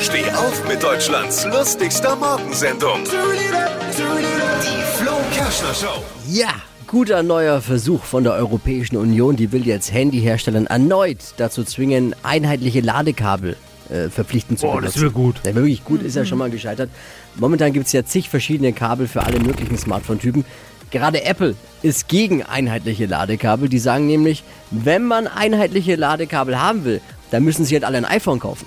Steh auf mit Deutschlands lustigster Morgensendung. Die Flo Kerschner Show. Ja, guter neuer Versuch von der Europäischen Union. Die will jetzt Handyherstellern erneut dazu zwingen, einheitliche Ladekabel äh, verpflichtend zu Boah, benutzen. das wäre gut. Ja, wirklich gut, ist ja schon mal gescheitert. Momentan gibt es ja zig verschiedene Kabel für alle möglichen Smartphone-Typen. Gerade Apple ist gegen einheitliche Ladekabel. Die sagen nämlich, wenn man einheitliche Ladekabel haben will, dann müssen sie halt alle ein iPhone kaufen.